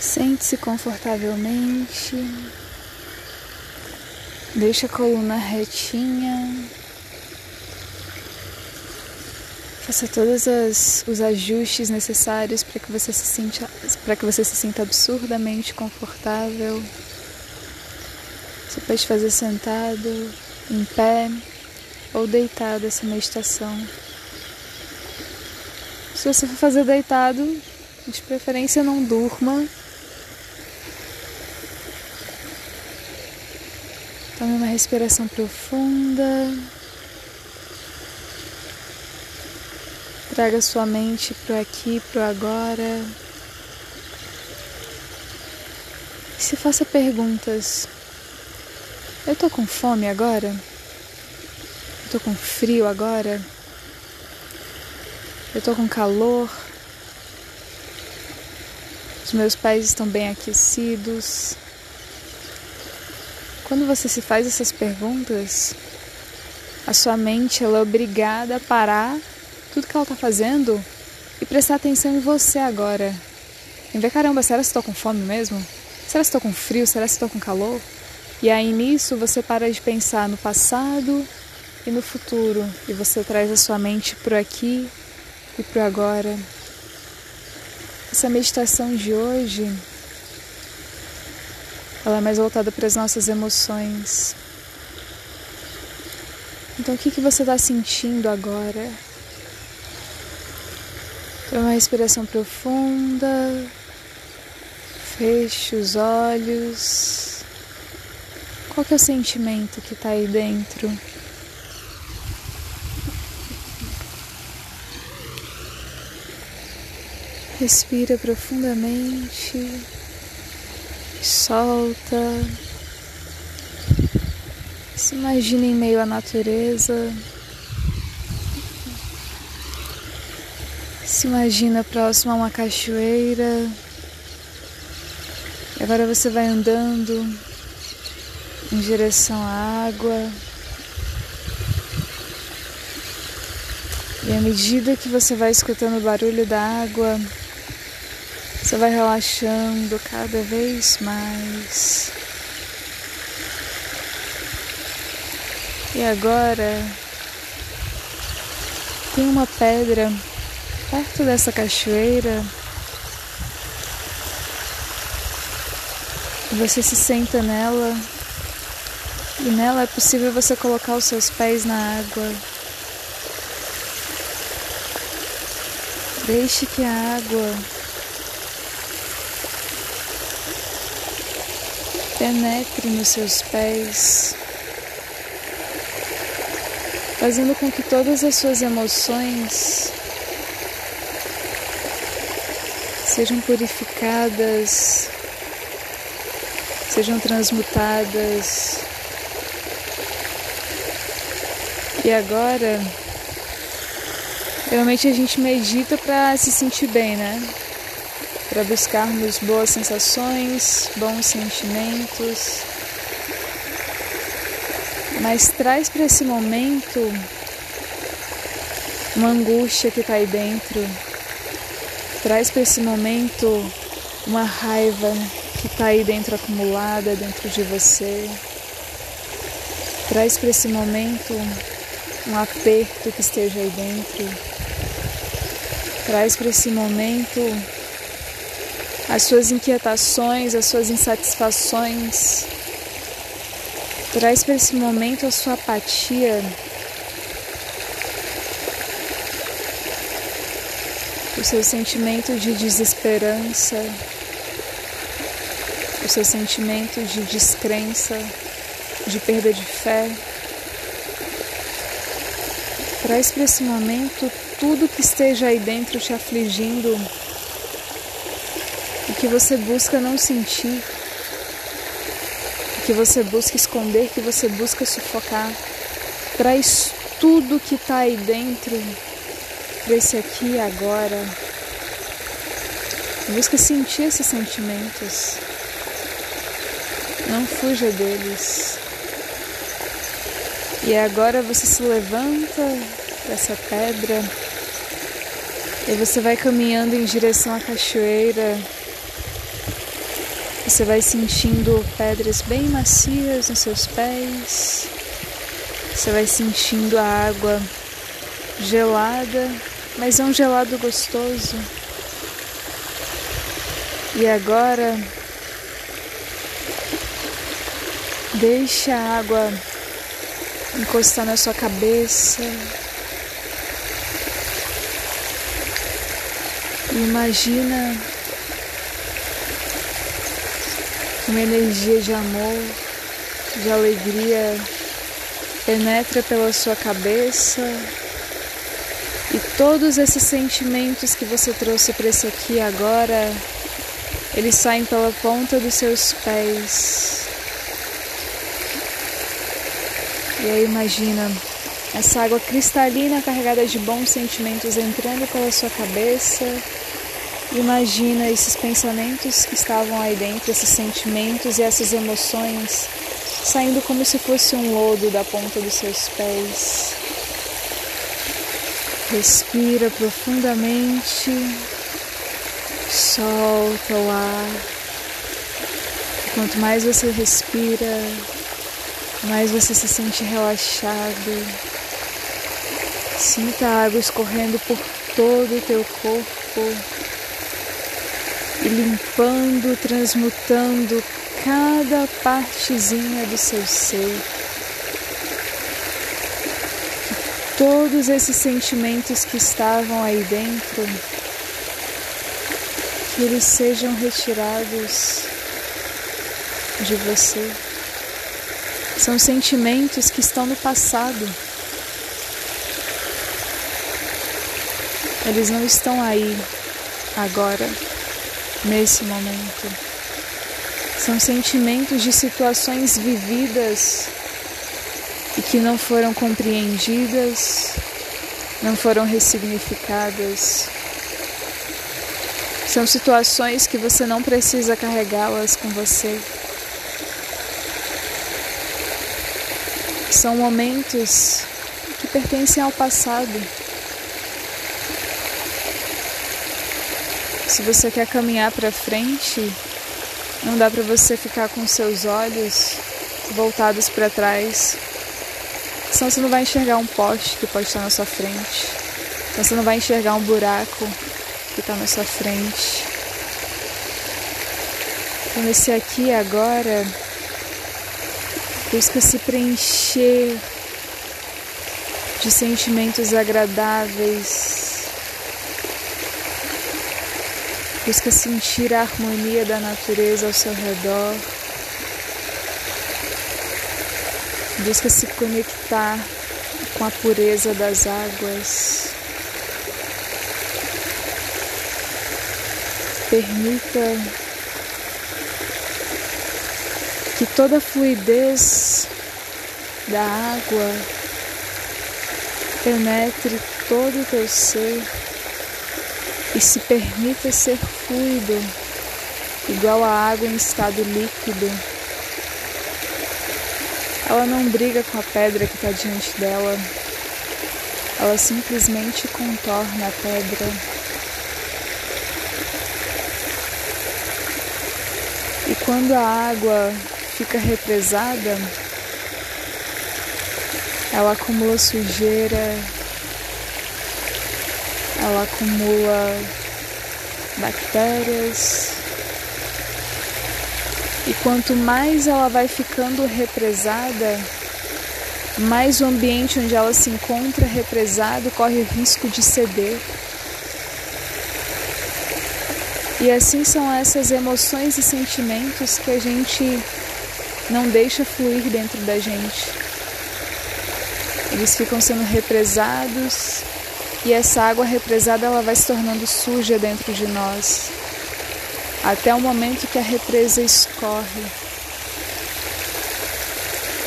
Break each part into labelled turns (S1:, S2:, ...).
S1: Sente-se confortavelmente. Deixa a coluna retinha. Faça todos as, os ajustes necessários para que você se sinta para que você se sinta absurdamente confortável. Você pode fazer sentado, em pé ou deitado essa meditação. Se você for fazer deitado, de preferência não durma Tome uma respiração profunda. Traga sua mente para aqui, para agora. E se faça perguntas. Eu tô com fome agora? Eu tô com frio agora? Eu tô com calor? Os meus pés estão bem aquecidos? Quando você se faz essas perguntas, a sua mente ela é obrigada a parar tudo que ela está fazendo e prestar atenção em você agora. Em ver, caramba, será que estou com fome mesmo? Será que estou com frio? Será que estou com calor? E aí nisso você para de pensar no passado e no futuro e você traz a sua mente para aqui e para agora. Essa meditação de hoje ela é mais voltada para as nossas emoções. Então, o que, que você está sentindo agora? Toma uma respiração profunda. Feche os olhos. Qual que é o sentimento que está aí dentro? Respira profundamente solta. Se imagine em meio à natureza. Se imagina próximo a uma cachoeira. E agora você vai andando em direção à água. E à medida que você vai escutando o barulho da água, você vai relaxando cada vez mais. E agora tem uma pedra perto dessa cachoeira. Você se senta nela e nela é possível você colocar os seus pés na água. Deixe que a água penetre nos seus pés, fazendo com que todas as suas emoções sejam purificadas, sejam transmutadas. E agora, realmente a gente medita para se sentir bem, né? Para buscarmos boas sensações, bons sentimentos. Mas traz para esse momento uma angústia que está aí dentro. Traz para esse momento uma raiva que está aí dentro acumulada dentro de você. Traz para esse momento um aperto que esteja aí dentro. Traz para esse momento as suas inquietações, as suas insatisfações. Traz para esse momento a sua apatia. O seu sentimento de desesperança, o seu sentimento de descrença, de perda de fé. Traz para esse momento tudo que esteja aí dentro te afligindo que você busca não sentir, que você busca esconder, que você busca sufocar. Traz tudo que está aí dentro para esse aqui e agora. Busca sentir esses sentimentos. Não fuja deles. E agora você se levanta dessa pedra e você vai caminhando em direção à cachoeira Você vai sentindo pedras bem macias nos seus pés. Você vai sentindo a água gelada, mas é um gelado gostoso. E agora deixa a água encostar na sua cabeça. Imagina uma energia de amor, de alegria penetra pela sua cabeça e todos esses sentimentos que você trouxe para esse aqui agora, eles saem pela ponta dos seus pés. E aí imagina essa água cristalina carregada de bons sentimentos entrando pela sua cabeça Imagina esses pensamentos que estavam aí dentro, esses sentimentos e essas emoções saindo como se fosse um lodo da ponta dos seus pés. Respira profundamente, solta o ar. Quanto mais você respira, mais você se sente relaxado. Sinta a água escorrendo por todo o teu corpo e limpando, transmutando cada partezinha do seu ser. Que todos esses sentimentos que estavam aí dentro, que eles sejam retirados de você. São sentimentos que estão no passado. Eles não estão aí agora nesse momento. São sentimentos de situações vividas e que não foram compreendidas, não foram ressignificadas. São situações que você não precisa carregá-las com você. São momentos que pertencem ao passado Se você quer caminhar para frente, não dá para você ficar com seus olhos voltados para trás. Senão você não vai enxergar um poste que pode estar na sua frente. Senão você não vai enxergar um buraco que está na sua frente. Então esse aqui agora busca se preencher de sentimentos agradáveis, Busca sentir a harmonia da natureza ao seu redor. Busca se conectar com a pureza das águas. Permita que toda a fluidez da água penetre todo o teu ser e se permita ser fluido, igual a água em estado líquido. Ela não briga com a pedra que está diante dela, ela simplesmente contorna a pedra. E quando a água fica represada, ela acumula sujeira, ela acumula bactérias. E quanto mais ela vai ficando represada, mais o ambiente onde ela se encontra represado corre o risco de ceder. E assim são essas emoções e sentimentos que a gente não deixa fluir dentro da gente. Eles ficam sendo represados e essa água represada ela vai se tornando suja dentro de nós, até o momento que a represa escorre.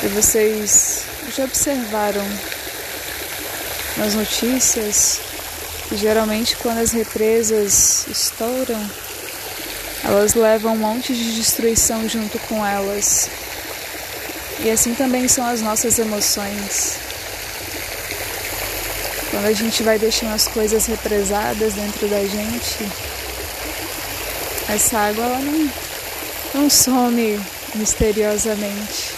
S1: E vocês já observaram nas notícias que geralmente quando as represas estouram, elas levam um monte de destruição junto com elas. E assim também são as nossas emoções. Quando a gente vai deixando as coisas represadas dentro da gente, essa água ela não, não some misteriosamente.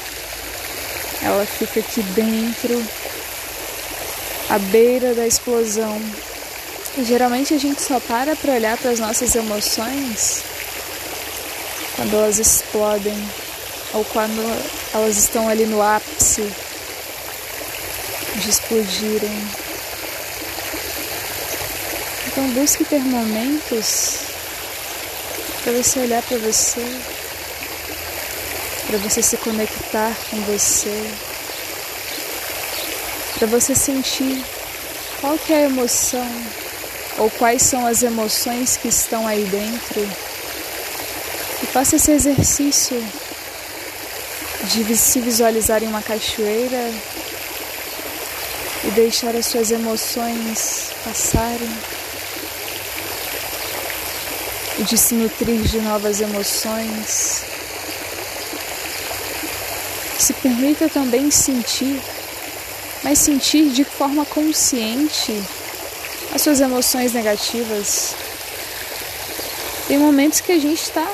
S1: Ela fica aqui dentro, à beira da explosão. E geralmente a gente só para para olhar para as nossas emoções quando elas explodem ou quando elas estão ali no ápice de explodirem. Então busque ter momentos para você olhar para você, para você se conectar com você, para você sentir qual que é a emoção ou quais são as emoções que estão aí dentro. E faça esse exercício de se visualizar em uma cachoeira e deixar as suas emoções passarem e de se nutrir de novas emoções. Se permita também sentir, mas sentir de forma consciente as suas emoções negativas. Tem momentos que a gente está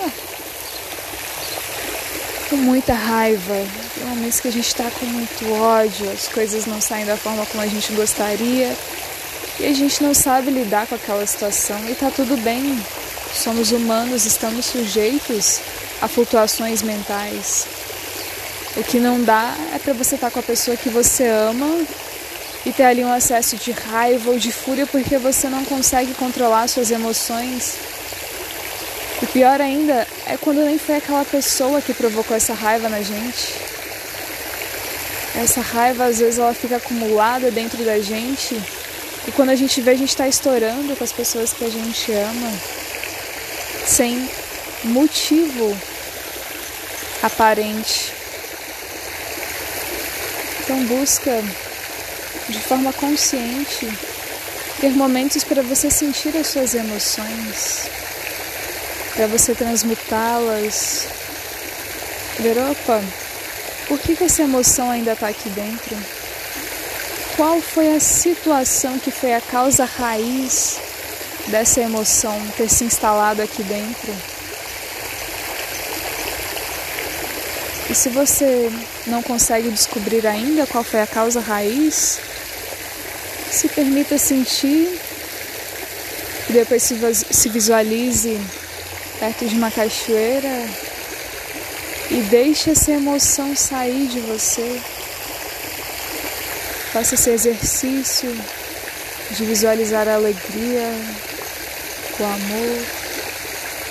S1: com muita raiva, tem momentos que a gente está com muito ódio, as coisas não saem da forma como a gente gostaria e a gente não sabe lidar com aquela situação e tá tudo bem. Somos humanos, estamos sujeitos a flutuações mentais. O que não dá é para você estar tá com a pessoa que você ama e ter ali um acesso de raiva ou de fúria porque você não consegue controlar suas emoções. O pior ainda é quando nem foi aquela pessoa que provocou essa raiva na gente. Essa raiva às vezes ela fica acumulada dentro da gente e quando a gente vê a gente está estourando com as pessoas que a gente ama sem motivo aparente. Então busca de forma consciente ter momentos para você sentir as suas emoções, para você transmutá-las. Ver, opa, por que, que essa emoção ainda está aqui dentro? Qual foi a situação que foi a causa raiz dessa emoção ter se instalado aqui dentro. E se você não consegue descobrir ainda qual foi a causa raiz, se permita sentir e depois se visualize perto de uma cachoeira e deixe essa emoção sair de você. Faça esse exercício de visualizar a alegria, o amor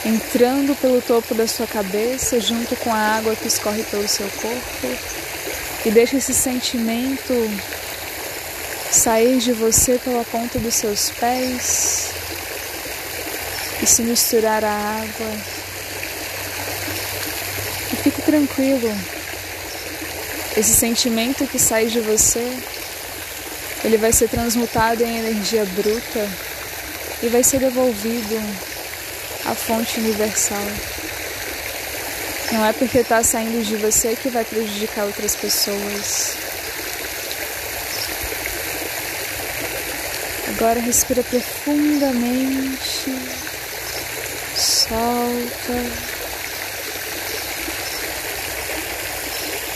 S1: entrando pelo topo da sua cabeça junto com a água que escorre pelo seu corpo e deixa esse sentimento sair de você pela ponta dos seus pés e se misturar à água. E fique tranquilo. Esse sentimento que sai de você, ele vai ser transmutado em energia bruta e vai ser devolvido à fonte universal. Não é porque está saindo de você que vai prejudicar outras pessoas. Agora respira profundamente, solta.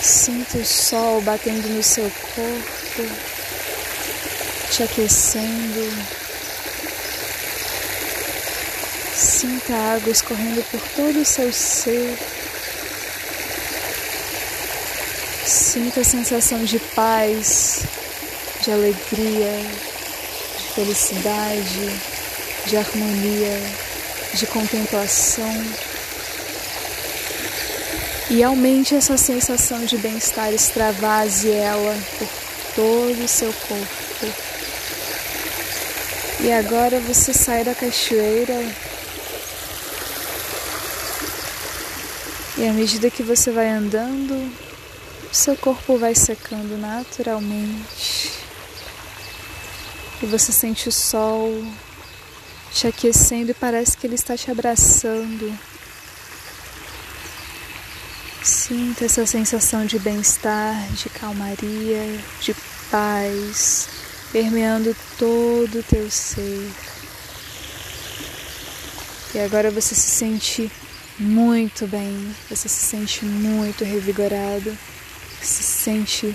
S1: Sinta o sol batendo no seu corpo, te aquecendo. Sinta a água escorrendo por todo o seu ser. Sinta a sensação de paz, de alegria, de felicidade, de harmonia, de contemplação. E aumente essa sensação de bem-estar, extravase ela por todo o seu corpo. E agora você sai da cachoeira E à medida que você vai andando, seu corpo vai secando naturalmente. E você sente o sol te aquecendo e parece que ele está te abraçando. Sinta essa sensação de bem-estar, de calmaria, de paz, permeando todo o teu ser. E agora você se sente muito bem, você se sente muito revigorado, se sente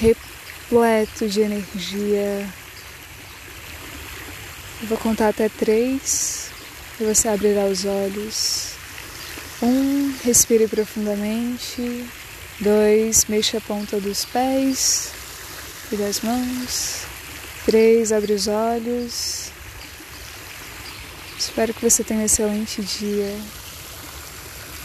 S1: repleto de energia. Eu vou contar até três e você abrirá os olhos. Um, respire profundamente. Dois, mexa a ponta dos pés e das mãos. Três, abre os olhos. Espero que você tenha um excelente dia.